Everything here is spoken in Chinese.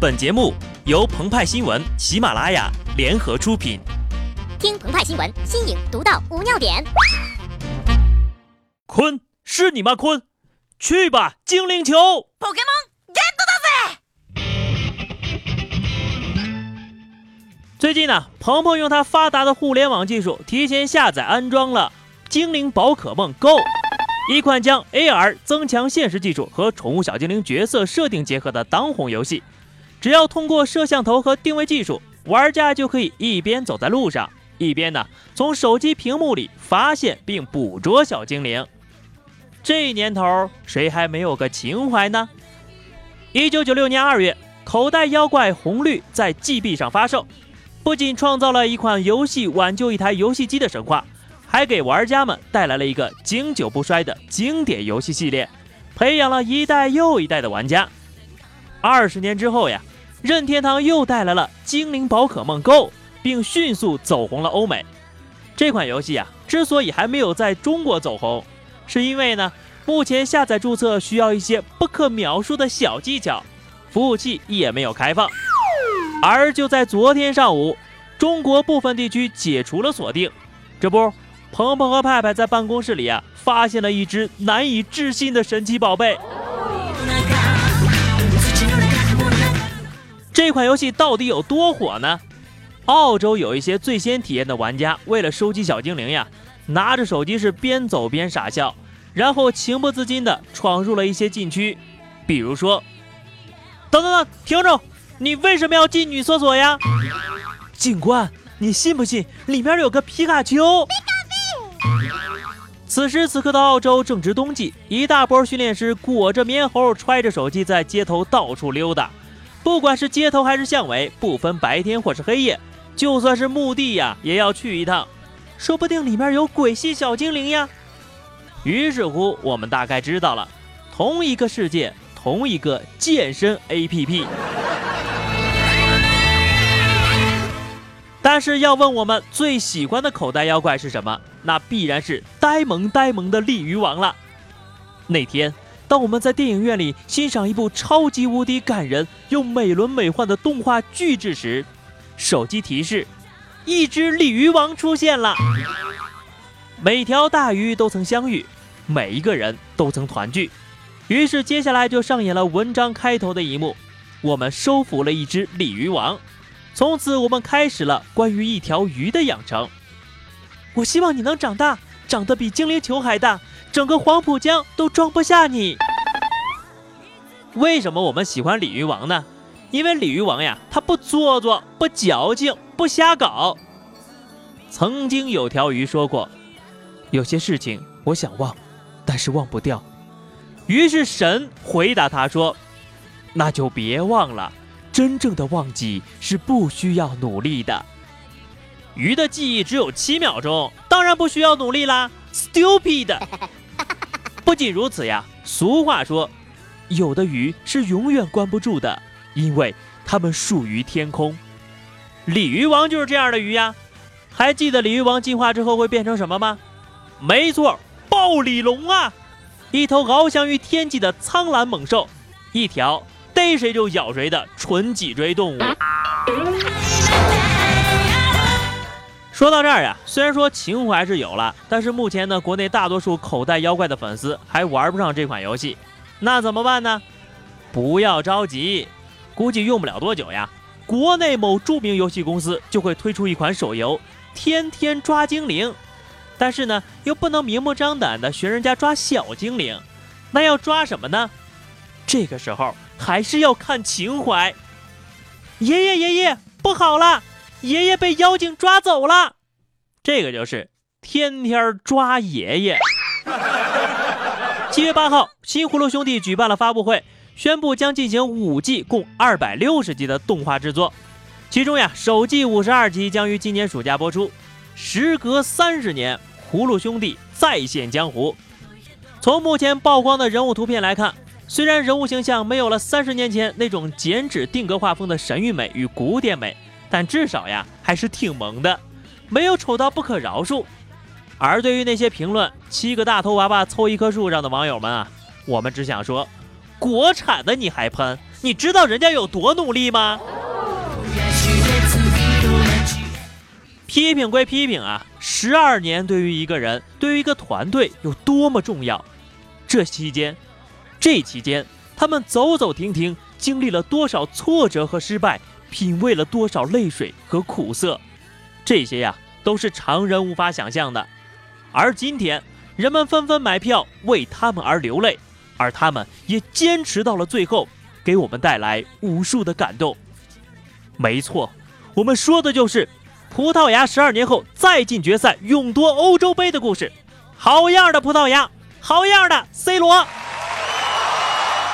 本节目由澎湃新闻、喜马拉雅联合出品。听澎湃新闻，新颖独到，无尿点。坤是你吗？坤，去吧，精灵球！Pokemon get 最近呢，鹏鹏用他发达的互联网技术，提前下载安装了《精灵宝可梦 Go》，一款将 AR 增强现实技术和宠物小精灵角色设定结合的当红游戏。只要通过摄像头和定位技术，玩家就可以一边走在路上，一边呢从手机屏幕里发现并捕捉小精灵。这年头，谁还没有个情怀呢？一九九六年二月，口袋妖怪红绿在 GB 上发售，不仅创造了一款游戏挽救一台游戏机的神话，还给玩家们带来了一个经久不衰的经典游戏系列，培养了一代又一代的玩家。二十年之后呀。任天堂又带来了《精灵宝可梦 Go》，并迅速走红了欧美。这款游戏啊，之所以还没有在中国走红，是因为呢，目前下载注册需要一些不可描述的小技巧，服务器也没有开放。而就在昨天上午，中国部分地区解除了锁定。这不，鹏鹏和派派在办公室里啊，发现了一只难以置信的神奇宝贝。这款游戏到底有多火呢？澳洲有一些最先体验的玩家，为了收集小精灵呀，拿着手机是边走边傻笑，然后情不自禁地闯入了一些禁区。比如说，等等等，停住！你为什么要进女厕所呀？警官，你信不信里面有个皮卡丘？此时此刻的澳洲正值冬季，一大波训练师裹着棉猴，揣着手机在街头到处溜达。不管是街头还是巷尾，不分白天或是黑夜，就算是墓地呀，也要去一趟，说不定里面有鬼系小精灵呀。于是乎，我们大概知道了，同一个世界，同一个健身 APP。但是要问我们最喜欢的口袋妖怪是什么，那必然是呆萌呆萌的鲤鱼王了。那天。当我们在电影院里欣赏一部超级无敌感人又美轮美奂的动画巨制时，手机提示，一只鲤鱼王出现了。每条大鱼都曾相遇，每一个人都曾团聚。于是接下来就上演了文章开头的一幕：我们收服了一只鲤鱼王。从此，我们开始了关于一条鱼的养成。我希望你能长大，长得比精灵球还大。整个黄浦江都装不下你。为什么我们喜欢鲤鱼王呢？因为鲤鱼王呀，他不做作，不矫情，不瞎搞。曾经有条鱼说过：“有些事情我想忘，但是忘不掉。”于是神回答他说：“那就别忘了，真正的忘记是不需要努力的。鱼的记忆只有七秒钟，当然不需要努力啦，stupid。”不仅如此呀，俗话说，有的鱼是永远关不住的，因为它们属于天空。鲤鱼王就是这样的鱼呀。还记得鲤鱼王进化之后会变成什么吗？没错，暴鲤龙啊，一头翱翔于天际的苍蓝猛兽，一条逮谁就咬谁的纯脊椎动物。说到这儿呀，虽然说情怀是有了，但是目前呢，国内大多数口袋妖怪的粉丝还玩不上这款游戏，那怎么办呢？不要着急，估计用不了多久呀，国内某著名游戏公司就会推出一款手游《天天抓精灵》，但是呢，又不能明目张胆的学人家抓小精灵，那要抓什么呢？这个时候还是要看情怀。爷爷爷爷，不好了！爷爷被妖精抓走了，这个就是天天抓爷爷。七月八号，新葫芦兄弟举办了发布会，宣布将进行五季共二百六十集的动画制作，其中呀，首季五十二集将于今年暑假播出。时隔三十年，葫芦兄弟再现江湖。从目前曝光的人物图片来看，虽然人物形象没有了三十年前那种剪纸定格画风的神韵美与古典美。但至少呀，还是挺萌的，没有丑到不可饶恕。而对于那些评论“七个大头娃娃凑一棵树”上的网友们啊，我们只想说：国产的你还喷，你知道人家有多努力吗？批评归批评啊，十二年对于一个人，对于一个团队有多么重要？这期间，这期间，他们走走停停，经历了多少挫折和失败，品味了多少泪水和苦涩，这些呀，都是常人无法想象的。而今天，人们纷纷买票为他们而流泪，而他们也坚持到了最后。给我们带来无数的感动。没错，我们说的就是葡萄牙十二年后再进决赛勇夺欧洲杯的故事。好样的，葡萄牙！好样的，C 罗！